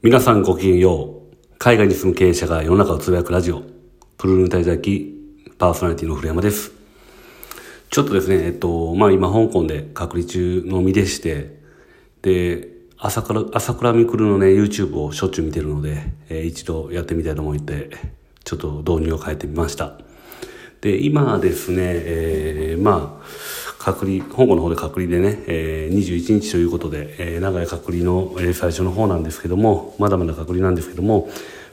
皆さんごきげんよう。海外に住む経営者が世の中をつぶやくラジオ。プルルン滞在記パーソナリティの古山です。ちょっとですね、えっと、まあ今香港で隔離中の身でして、で、朝倉、朝倉未来のね、YouTube をしょっちゅう見てるので、えー、一度やってみたいと思って、ちょっと導入を変えてみました。で、今ですね、えー、まあ、隔離、香港の方で隔離でね、えー、21日ということで、えー、長い隔離の、最初の方なんですけども、まだまだ隔離なんですけども、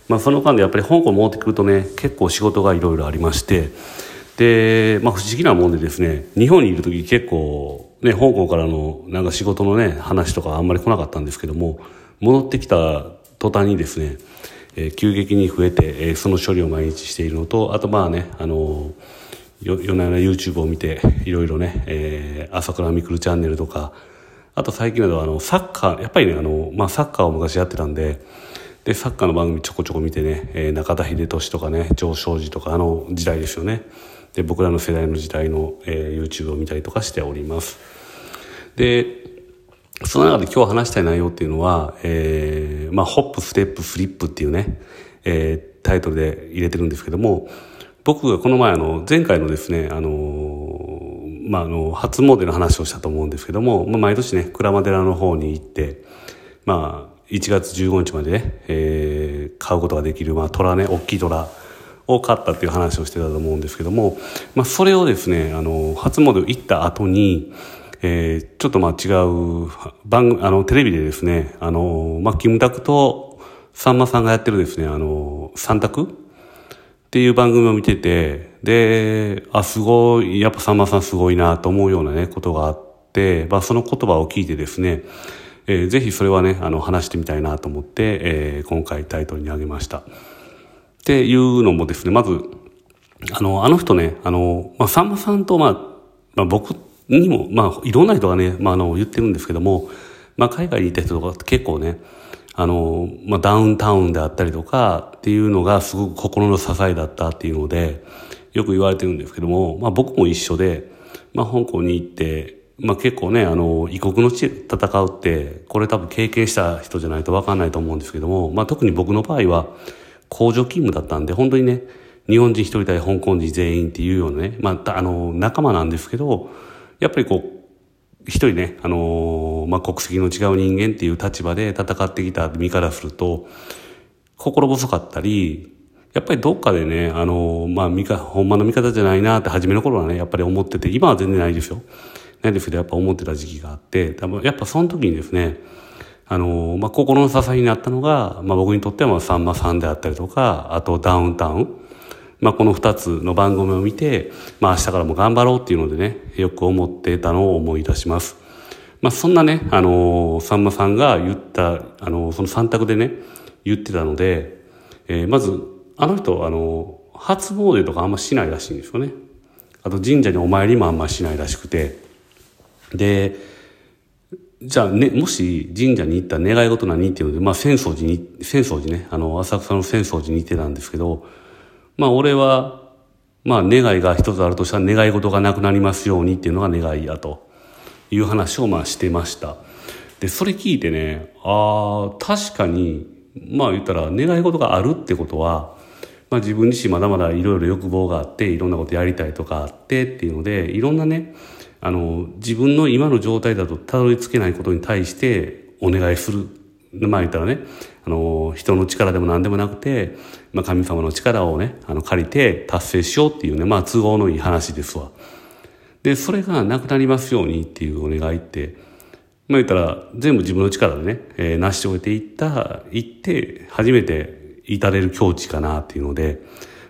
まあその間でやっぱり香港戻ってくるとね、結構仕事がいろいろありまして、で、まあ不思議なもんでですね、日本にいる時結構、ね、香港からのなんか仕事のね、話とかあんまり来なかったんですけども、戻ってきた途端にですね、えー、急激に増えて、えー、その処理を毎日しているのと、あとまあね、あのー夜な夜な YouTube を見ていろいろね、えー、朝倉未来チャンネルとかあと最近などはあのサッカーやっぱりねあの、まあ、サッカーを昔やってたんででサッカーの番組ちょこちょこ見てね、えー、中田英寿とかね上昇寺とかあの時代ですよね。で僕らの世代の時代の、えー、YouTube を見たりとかしております。でその中で今日話したい内容っていうのは、えー、まあ、ホップ、ステップ、フリップっていうね、えー、タイトルで入れてるんですけども、僕がこの前あの、前回のですね、あの、まあ、あの、初詣の話をしたと思うんですけども、まあ、毎年ね、鞍馬寺の方に行って、まあ、1月15日までね、えー、買うことができる、まあ、虎ね、大きい虎を買ったっていう話をしてたと思うんですけども、まあ、それをですね、あの、初詣行った後に、えー、ちょっとまあ違う番あの、テレビでですね、あの、まあ、キムタクとさんまさんがやってるですね、あの、三択っていう番組を見てて、で、あ、すごい、やっぱさんまさんすごいなと思うようなね、ことがあって、まあその言葉を聞いてですね、えー、ぜひそれはね、あの、話してみたいなと思って、えー、今回タイトルに挙げました。っていうのもですね、まず、あの、あの人ね、あの、まあ、さんまさんと、まあ、まあ、僕にも、まあ、いろんな人がね、まあ、あの、言ってるんですけども、まあ、海外にいた人とか結構ね、あの、まあ、ダウンタウンであったりとかっていうのがすごく心の支えだったっていうので、よく言われてるんですけども、まあ、僕も一緒で、まあ、香港に行って、まあ、結構ね、あの、異国の地で戦うって、これ多分経験した人じゃないと分かんないと思うんですけども、まあ、特に僕の場合は、工場勤務だったんで、本当にね、日本人一人対香港人全員っていうようなね、まあ、あの、仲間なんですけど、やっぱりこう、一人ね、あのー、まあ、国籍の違う人間っていう立場で戦ってきた身からすると、心細かったり、やっぱりどっかでね、あのー、まあ、味方、ほんまの味方じゃないなって初めの頃はね、やっぱり思ってて、今は全然ないですよ。ないですけど、やっぱ思ってた時期があって、多分、やっぱその時にですね、あのー、まあ、心の支えになったのが、まあ、僕にとっては、さんまさんであったりとか、あとダウンタウン。まあ、この二つの番組を見て、まあ、明日からも頑張ろうっていうのでね、よく思ってたのを思い出します。まあ、そんなね、あのー、さんまさんが言った、あのー、その三択でね、言ってたので、えー、まず、あの人、あのー、初詣とかあんましないらしいんですよね。あと神社にお参りもあんましないらしくて。で、じゃあね、もし神社に行ったら願い事何っていうので、まあ、浅草寺に、浅草寺ね、あの、浅草の浅草寺に行ってたんですけど、まあ俺は、まあ願いが一つあるとしたら願い事がなくなりますようにっていうのが願いやという話をまあしてました。で、それ聞いてね、ああ、確かに、まあ言ったら願い事があるってことは、まあ自分自身まだまだいろいろ欲望があって、いろんなことやりたいとかあってっていうので、いろんなね、あの、自分の今の状態だとたどり着けないことに対してお願いする。まあ言ったらね、あの、人の力でも何でもなくて、まあ、神様の力をね、あの、借りて達成しようっていうね、まあ、都合のいい話ですわ。で、それがなくなりますようにっていうお願いって、まあ、言ったら、全部自分の力でね、えー、成し遂げていった、いって、初めて至れる境地かなっていうので、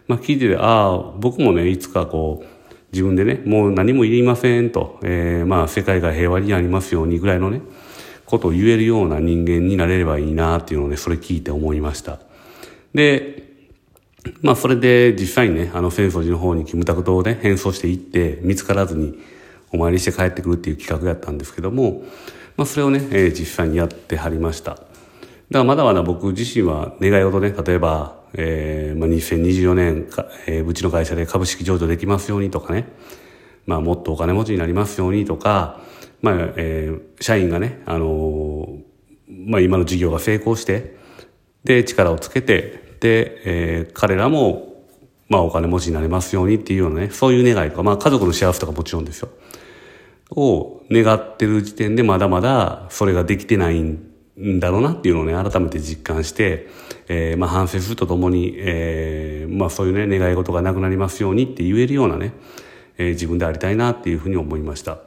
まあ、聞いてて、ああ、僕もね、いつかこう、自分でね、もう何もいりませんと、えー、まあ、世界が平和になりますようにぐらいのね、ことを言えるような人間になれればいいなっていうのを、それ聞いて思いました。で、まあそれで実際にね、あの浅草寺の方にキムタク島をね、変装していって見つからずにお参りして帰ってくるっていう企画やったんですけども、まあそれをね、えー、実際にやってはりました。だからまだまだ僕自身は願い事ね、例えば、えー、まあ2024年か、えー、うちの会社で株式上場できますようにとかね、まあもっとお金持ちになりますようにとか、まあ、えー、社員がね、あのー、まあ今の事業が成功して、で、力をつけて、で、えー、彼らも、まあお金持ちになれますようにっていうようなね、そういう願いとか、まあ家族の幸せとかもちろんですよ。を願ってる時点でまだまだそれができてないんだろうなっていうのをね、改めて実感して、えー、まあ反省するとともに、えー、まあそういうね、願い事がなくなりますようにって言えるようなね、えー、自分でありたいなっていうふうに思いました。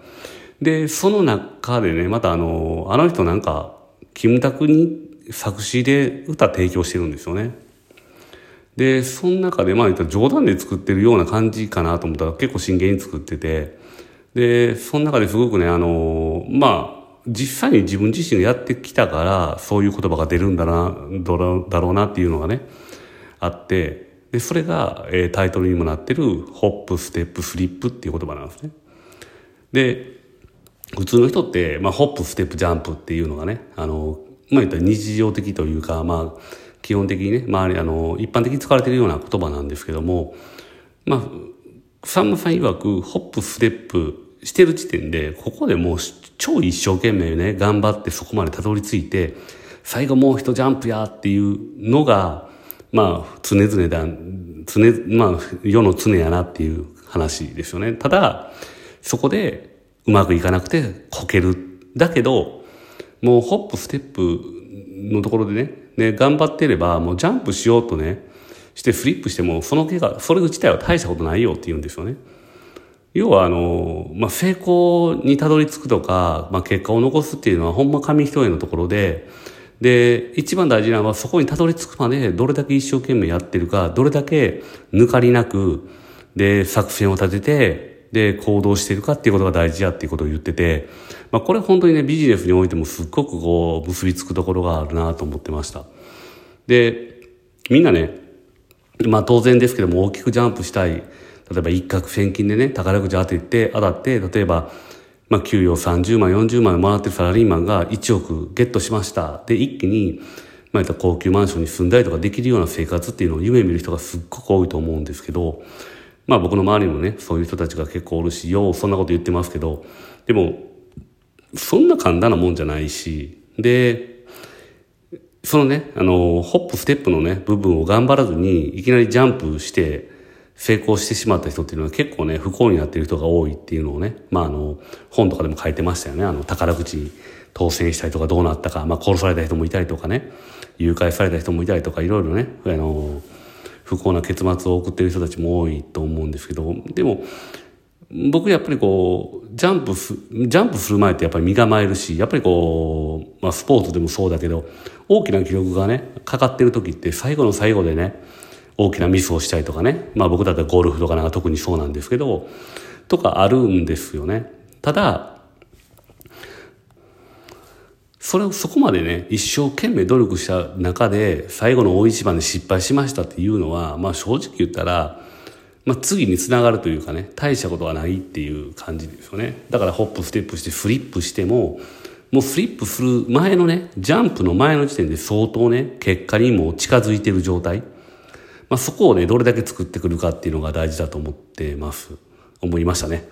で、その中でね、またあの、あの人なんか、キムタクに作詞で歌提供してるんですよね。で、その中で、まあ冗談で作ってるような感じかなと思ったら結構真剣に作ってて、で、その中ですごくね、あの、まあ、実際に自分自身がやってきたから、そういう言葉が出るんだな、だろうなっていうのがね、あって、で、それが、えー、タイトルにもなってる、ホップ、ステップ、フリップっていう言葉なんですね。で、普通の人って、まあ、ホップ、ステップ、ジャンプっていうのがね、あの、まあ、言ったら日常的というか、まあ、基本的にね、周り、あの、一般的に使われているような言葉なんですけども、まあ、さんまさん曰く、ホップ、ステップしてる時点で、ここでもう超一生懸命ね、頑張ってそこまでたどり着いて、最後もう一ジャンプやっていうのが、まあ、常々だ、常、まあ、世の常やなっていう話ですよね。ただ、そこでうまくいかなくてこける。だけど、もうホップ、ステップのところでね、ね、頑張ってれば、もうジャンプしようとね、してフリップしても、その怪我、それ自体は大したことないよって言うんですよね。要はあの、まあ、成功にたどり着くとか、まあ、結果を残すっていうのはほんま紙一重のところで、で、一番大事なのはそこにたどり着くまでどれだけ一生懸命やってるか、どれだけ抜かりなく、で、作戦を立てて、で、行動しているかっていうことが大事やっていうことを言ってて、まあ、これ本当にね、ビジネスにおいてもすっごくこう、結びつくところがあるなと思ってました。で、みんなね、まあ当然ですけども大きくジャンプしたい。例えば一攫千金でね、宝くじ当てて、当たって、例えば、まあ給与30万、40万もらってるサラリーマンが1億ゲットしました。で、一気に、まあ、高級マンションに住んだりとかできるような生活っていうのを夢見る人がすっごく多いと思うんですけど、まあ僕の周りにもね、そういう人たちが結構おるし、ようそんなこと言ってますけど、でも、そんな簡単なもんじゃないし、で、そのね、あの、ホップ、ステップのね、部分を頑張らずに、いきなりジャンプして、成功してしまった人っていうのは結構ね、不幸になってる人が多いっていうのをね、まああの、本とかでも書いてましたよね。あの、宝くじに当選したりとかどうなったか、まあ殺された人もいたりとかね、誘拐された人もいたりとか、いろいろね、あの、不幸な結末を送ってる人たちも多いと思うんですけど、でも、僕やっぱりこう、ジャンプす、ジャンプする前ってやっぱり身構えるし、やっぱりこう、まあスポーツでもそうだけど、大きな記録がね、かかってる時って最後の最後でね、大きなミスをしたりとかね、まあ僕だったらゴルフとかなんか特にそうなんですけど、とかあるんですよね。ただ、それをそこまでね、一生懸命努力した中で、最後の大一番で失敗しましたっていうのは、まあ正直言ったら、まあ次につながるというかね、大したことはないっていう感じですよね。だからホップ、ステップしてフリップしても、もうフリップする前のね、ジャンプの前の時点で相当ね、結果にも近づいてる状態。まあそこをね、どれだけ作ってくるかっていうのが大事だと思ってます。思いましたね。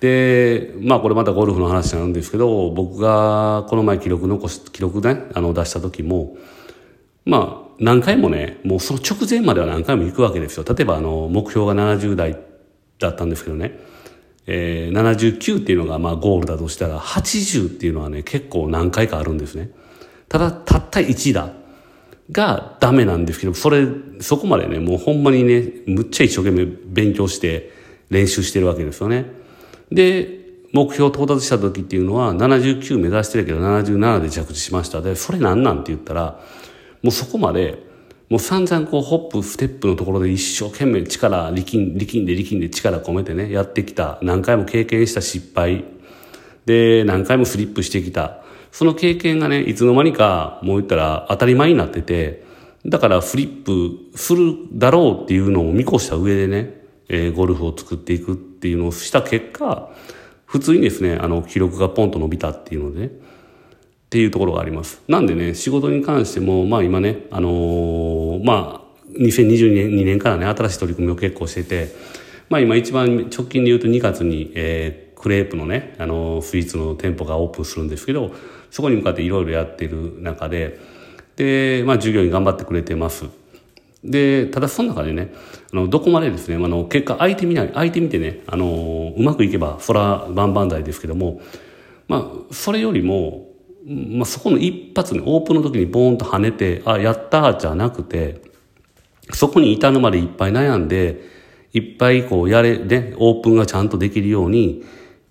で、まあこれまたゴルフの話なんですけど、僕がこの前記録残し、記録ね、あの出した時も、まあ何回もね、もうその直前までは何回も行くわけですよ。例えばあの、目標が70代だったんですけどね、えー、79っていうのがまあゴールだとしたら、80っていうのはね、結構何回かあるんですね。ただ、たった1打がダメなんですけど、それ、そこまでね、もうほんまにね、むっちゃ一生懸命勉強して練習してるわけですよね。で、目標到達した時っていうのは79目指してるけど77で着地しました。で、それなんなんって言ったら、もうそこまで、もう散々こうホップ、ステップのところで一生懸命力、力ん、力んで力んで力込めてね、やってきた、何回も経験した失敗、で、何回もスリップしてきた。その経験がね、いつの間にか、もう言ったら当たり前になってて、だからフリップするだろうっていうのを見越した上でね、えー、ゴルフを作っていくっていうのをした結果、普通にですね、あの、記録がポンと伸びたっていうので、っていうところがあります。なんでね、仕事に関しても、まあ今ね、あのー、まあ、2022年 ,2 年からね、新しい取り組みを結構してて、まあ今一番直近で言うと2月に、えー、クレープのね、あのー、スイーツの店舗がオープンするんですけど、そこに向かっていろいろやってる中で、で、まあ、従業員頑張ってくれてます。で、ただその中でね、あの、どこまでですね、あの、結果相手見ない、相手見てね、あの、うまくいけば、そら、万々歳ですけども、まあ、それよりも、まあ、そこの一発ね、オープンの時にボーンと跳ねて、あ、やったーじゃなくて、そこに至るまでいっぱい悩んで、いっぱいこうやれ、ね、オープンがちゃんとできるように、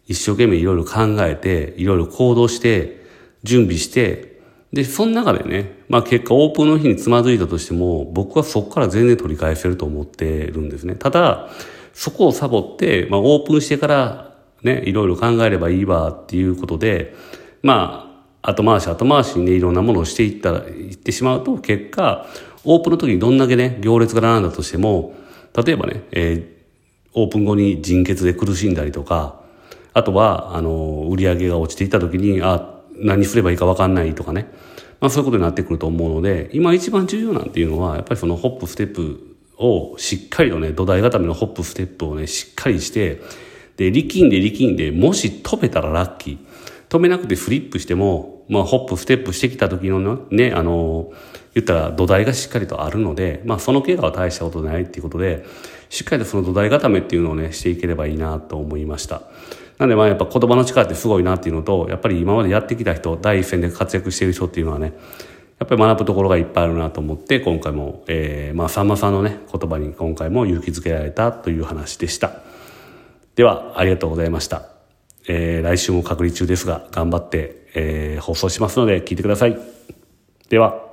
一生懸命いろいろ考えて、いろいろ行動して、準備して、で、その中でね、まあ結果オープンの日につまずいたとしても、僕はそこから全然取り返せると思ってるんですね。ただ、そこをサボって、まあオープンしてからね、いろいろ考えればいいわっていうことで、まあ、後回し後回しにね、いろんなものをしていったら、いってしまうと、結果、オープンの時にどんだけね、行列が並んだとしても、例えばね、えー、オープン後に人欠で苦しんだりとか、あとは、あの、売り上げが落ちていった時に、あ、何すればいいか分かんないとかね。まあそういうことになってくると思うので、今一番重要なんていうのは、やっぱりそのホップステップをしっかりとね、土台固めのホップステップをね、しっかりして、で、力んで力んで、もし飛べたらラッキー。飛べなくてフリップしても、まあホップステップしてきた時のね、あの、言ったら土台がしっかりとあるので、まあその怪我は大したことないっていうことで、しっかりとその土台固めっていうのをね、していければいいなと思いました。なんでまあやっぱ言葉の力ってすごいなっていうのと、やっぱり今までやってきた人、第一線で活躍している人っていうのはね、やっぱり学ぶところがいっぱいあるなと思って、今回も、えー、まあさんまさんのね、言葉に今回も勇気づけられたという話でした。では、ありがとうございました。えー、来週も隔離中ですが、頑張って、えー、放送しますので聞いてください。では。